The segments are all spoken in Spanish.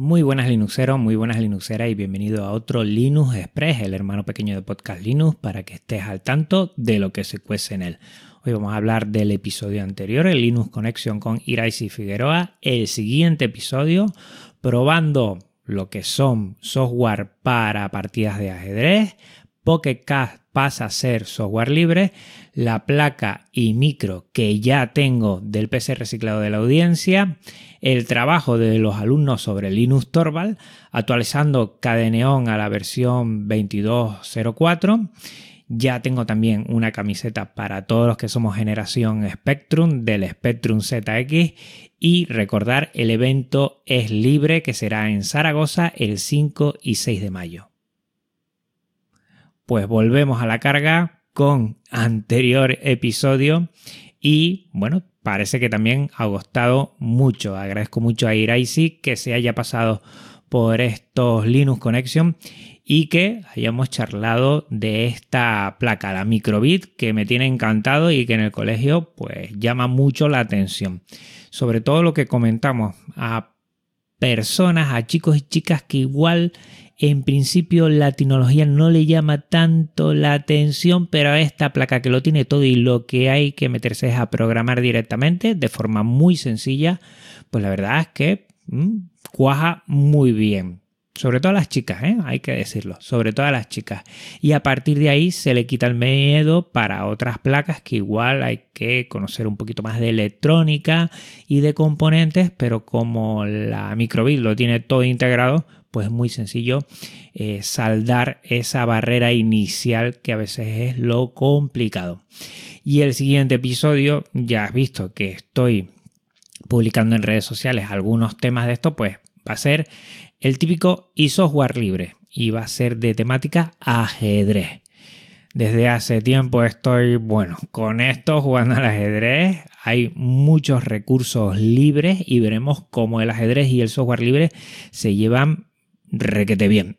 Muy buenas Linuxeros, muy buenas Linuxeras y bienvenido a otro Linux Express, el hermano pequeño de Podcast Linux, para que estés al tanto de lo que se cuece en él. Hoy vamos a hablar del episodio anterior, el Linux Connection con Iraisi Figueroa. El siguiente episodio, probando lo que son software para partidas de ajedrez. Pocket Cast pasa a ser software libre. La placa y micro que ya tengo del PC reciclado de la audiencia el trabajo de los alumnos sobre Linux Torvald, actualizando Cadeneon a la versión 2204. Ya tengo también una camiseta para todos los que somos generación Spectrum del Spectrum ZX y recordar el evento es libre que será en Zaragoza el 5 y 6 de mayo. Pues volvemos a la carga con anterior episodio y bueno, parece que también ha gustado mucho. Agradezco mucho a Iraisi que se haya pasado por estos Linux Connection y que hayamos charlado de esta placa, la Microbit, que me tiene encantado y que en el colegio pues llama mucho la atención. Sobre todo lo que comentamos a personas, a chicos y chicas que igual en principio la tecnología no le llama tanto la atención, pero a esta placa que lo tiene todo y lo que hay que meterse es a programar directamente de forma muy sencilla, pues la verdad es que mm, cuaja muy bien. Sobre todo a las chicas, ¿eh? hay que decirlo, sobre todo a las chicas. Y a partir de ahí se le quita el miedo para otras placas que igual hay que conocer un poquito más de electrónica y de componentes, pero como la microbit lo tiene todo integrado, pues es muy sencillo eh, saldar esa barrera inicial que a veces es lo complicado. Y el siguiente episodio, ya has visto que estoy publicando en redes sociales algunos temas de esto, pues va a ser el típico y software libre y va a ser de temática ajedrez. Desde hace tiempo estoy, bueno, con esto jugando al ajedrez. Hay muchos recursos libres y veremos cómo el ajedrez y el software libre se llevan requete bien.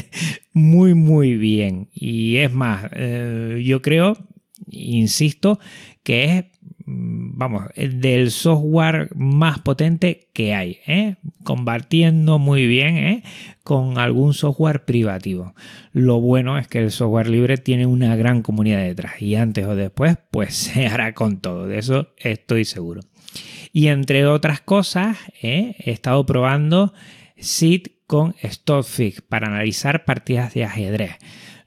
muy, muy bien. Y es más, eh, yo creo, insisto, que es, mm, vamos, del software más potente que hay, ¿eh? Combatiendo muy bien ¿eh? con algún software privativo. Lo bueno es que el software libre tiene una gran comunidad detrás y antes o después, pues se hará con todo, de eso estoy seguro. Y entre otras cosas, he estado probando SID con Stockfix para analizar partidas de ajedrez.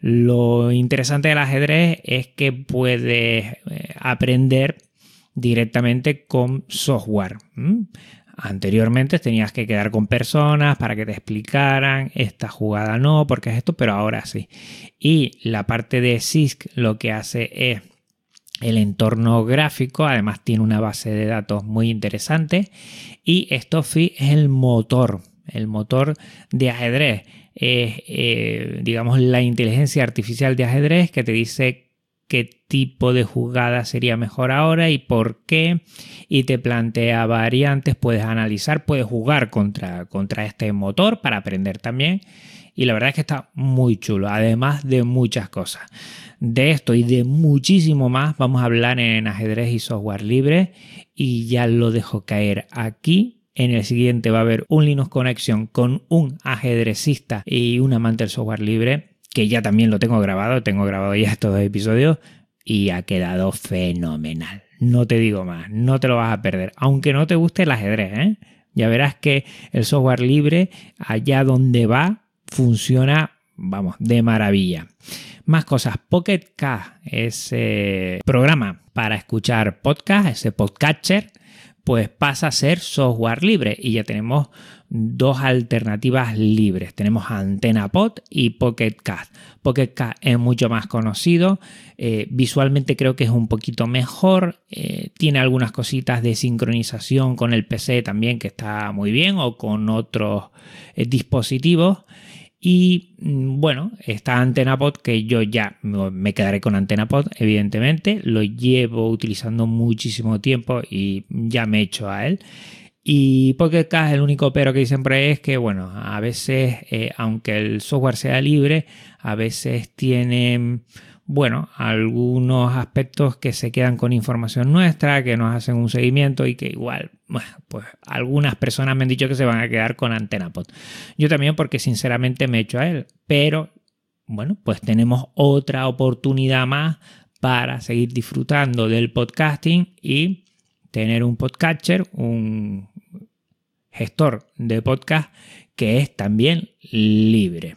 Lo interesante del ajedrez es que puedes eh, aprender directamente con software. Anteriormente tenías que quedar con personas para que te explicaran esta jugada no, porque es esto, pero ahora sí. Y la parte de SISC lo que hace es el entorno gráfico, además tiene una base de datos muy interesante y Stockfix es el motor el motor de ajedrez. Es, eh, digamos, la inteligencia artificial de ajedrez que te dice qué tipo de jugada sería mejor ahora y por qué, y te plantea variantes, puedes analizar, puedes jugar contra, contra este motor para aprender también. Y la verdad es que está muy chulo, además de muchas cosas. De esto y de muchísimo más vamos a hablar en ajedrez y software libre y ya lo dejo caer aquí en el siguiente va a haber un Linux Connection con un ajedrecista y un amante del software libre, que ya también lo tengo grabado, tengo grabado ya estos dos episodios y ha quedado fenomenal. No te digo más, no te lo vas a perder, aunque no te guste el ajedrez, ¿eh? Ya verás que el software libre, allá donde va, funciona, vamos, de maravilla. Más cosas, Pocket Cast, ese programa para escuchar podcast, ese podcatcher pues pasa a ser software libre y ya tenemos dos alternativas libres. Tenemos AntennaPod y Pocket Cast. Pocket Cast es mucho más conocido, eh, visualmente creo que es un poquito mejor, eh, tiene algunas cositas de sincronización con el PC también que está muy bien o con otros eh, dispositivos. Y mm, bueno, esta AntennaPod que yo ya me quedaré con AntennaPod, evidentemente, lo llevo utilizando muchísimo tiempo y ya me he hecho a él. Y Pocket Cast, el único pero que siempre es que, bueno, a veces, eh, aunque el software sea libre, a veces tiene bueno, algunos aspectos que se quedan con información nuestra, que nos hacen un seguimiento y que igual, pues algunas personas me han dicho que se van a quedar con AntenaPod. Yo también porque sinceramente me he hecho a él, pero bueno, pues tenemos otra oportunidad más para seguir disfrutando del podcasting y tener un podcatcher, un gestor de podcast que es también libre.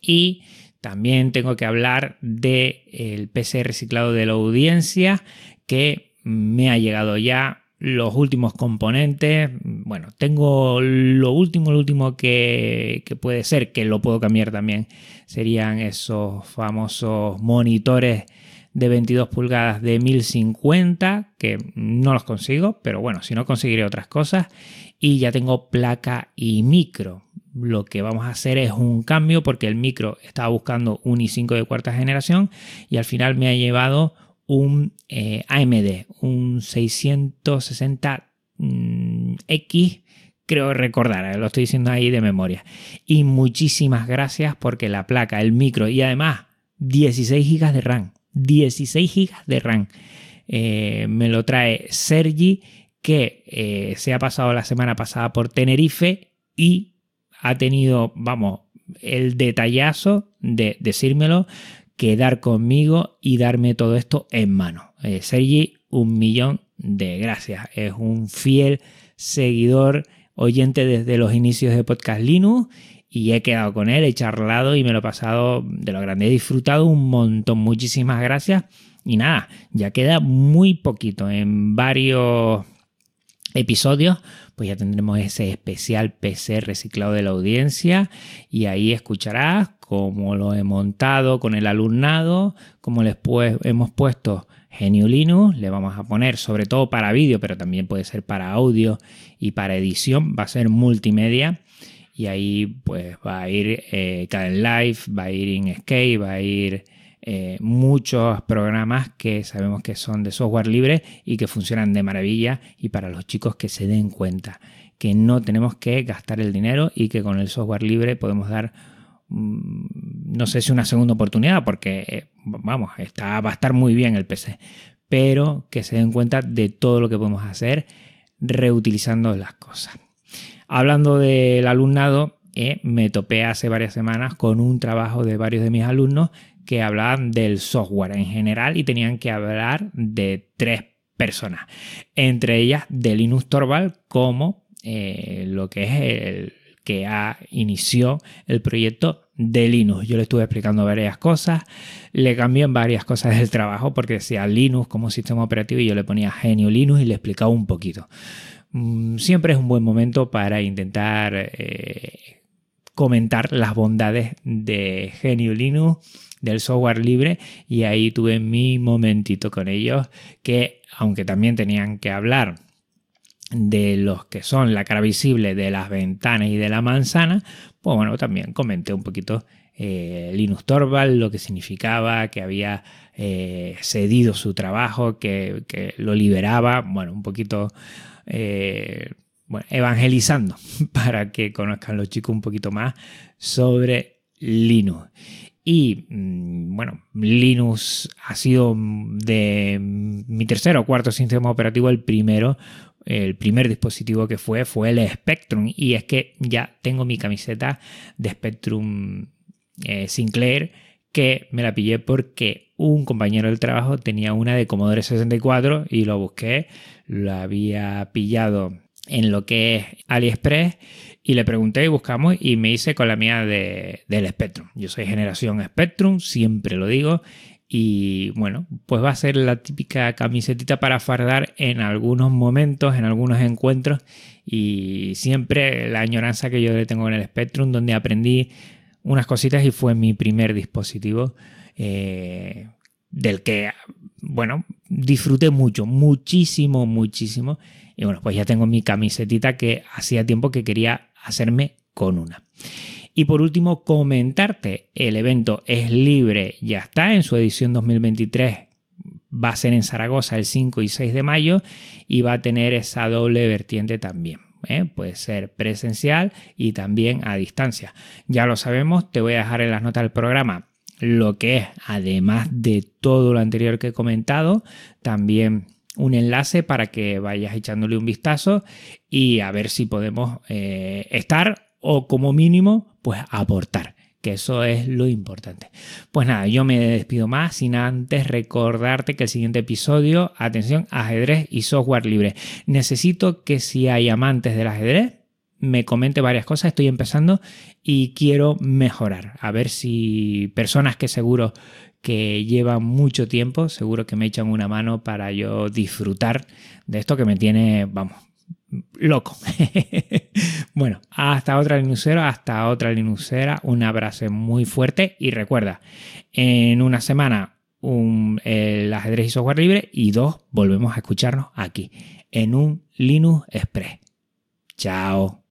Y también tengo que hablar del el PC reciclado de la audiencia que me ha llegado ya los últimos componentes. Bueno, tengo lo último, lo último que, que, puede ser, que lo puedo cambiar también, serían esos famosos monitores de 22 pulgadas de 1050, que no los consigo, pero bueno, si no conseguiré otras cosas. Y ya tengo placa y micro. Lo que vamos a hacer es un cambio porque el micro estaba buscando un i5 de cuarta generación y al final me ha llevado un eh, AMD, un 660X, mm, creo recordar, eh, lo estoy diciendo ahí de memoria. Y muchísimas gracias porque la placa, el micro y además 16 GB de RAM 16 GB de RAM. Eh, me lo trae Sergi, que se ha pasado la semana pasada por Tenerife y ha tenido, vamos, el detallazo de decírmelo, quedar conmigo y darme todo esto en mano. Eh, Sergi, un millón de gracias. Es un fiel seguidor, oyente desde los inicios de Podcast Linux y he quedado con él, he charlado y me lo he pasado de lo grande. He disfrutado un montón. Muchísimas gracias. Y nada, ya queda muy poquito. En varios episodios, pues ya tendremos ese especial PC reciclado de la audiencia y ahí escucharás cómo lo he montado con el alumnado, cómo les hemos puesto Genio Linux, le vamos a poner sobre todo para vídeo, pero también puede ser para audio y para edición, va a ser multimedia y ahí pues va a ir eh, Live, va a ir InScape, va a ir eh, muchos programas que sabemos que son de software libre y que funcionan de maravilla y para los chicos que se den cuenta que no tenemos que gastar el dinero y que con el software libre podemos dar mm, no sé si una segunda oportunidad porque eh, vamos, está, va a estar muy bien el PC, pero que se den cuenta de todo lo que podemos hacer reutilizando las cosas. Hablando del alumnado, eh, me topé hace varias semanas con un trabajo de varios de mis alumnos que hablaban del software en general y tenían que hablar de tres personas, entre ellas de Linux Torvald como eh, lo que es el que ha inició el proyecto de Linux. Yo le estuve explicando varias cosas, le cambié en varias cosas del trabajo porque decía Linux como sistema operativo y yo le ponía genio Linux y le explicaba un poquito. Mm, siempre es un buen momento para intentar eh, comentar las bondades de Genio Linux, del software libre, y ahí tuve mi momentito con ellos, que aunque también tenían que hablar de los que son la cara visible de las ventanas y de la manzana, pues bueno, también comenté un poquito eh, Linux Torvald, lo que significaba, que había eh, cedido su trabajo, que, que, lo liberaba, bueno, un poquito eh, bueno, evangelizando para que conozcan los chicos un poquito más sobre Linux. Y mm, bueno, Linux ha sido de mi tercer o cuarto sistema operativo el primero. El primer dispositivo que fue fue el Spectrum. Y es que ya tengo mi camiseta de Spectrum eh, Sinclair que me la pillé porque un compañero del trabajo tenía una de Commodore 64 y lo busqué lo había pillado en lo que es AliExpress y le pregunté y buscamos y me hice con la mía de, del Spectrum. Yo soy generación Spectrum, siempre lo digo. Y bueno, pues va a ser la típica camisetita para fardar en algunos momentos, en algunos encuentros. Y siempre la añoranza que yo le tengo en el Spectrum, donde aprendí unas cositas y fue mi primer dispositivo. Eh, del que, bueno, disfruté mucho, muchísimo, muchísimo. Y bueno, pues ya tengo mi camisetita que hacía tiempo que quería hacerme con una. Y por último, comentarte, el evento es libre, ya está en su edición 2023. Va a ser en Zaragoza el 5 y 6 de mayo y va a tener esa doble vertiente también. ¿eh? puede ser presencial y también a distancia. Ya lo sabemos, te voy a dejar en las notas del programa lo que es, además de todo lo anterior que he comentado, también un enlace para que vayas echándole un vistazo y a ver si podemos eh, estar o como mínimo pues aportar que eso es lo importante. Pues nada, yo me despido más sin antes recordarte que el siguiente episodio, atención, ajedrez y software libre. Necesito que si hay amantes del ajedrez, me comente varias cosas, estoy empezando y quiero mejorar. A ver si personas que seguro que llevan mucho tiempo, seguro que me echan una mano para yo disfrutar de esto que me tiene, vamos, loco. bueno, hasta otra linucera, hasta otra linucera, un abrazo muy fuerte y recuerda, en una semana un, el ajedrez y software libre y dos, volvemos a escucharnos aquí en un Linux Express. Chao.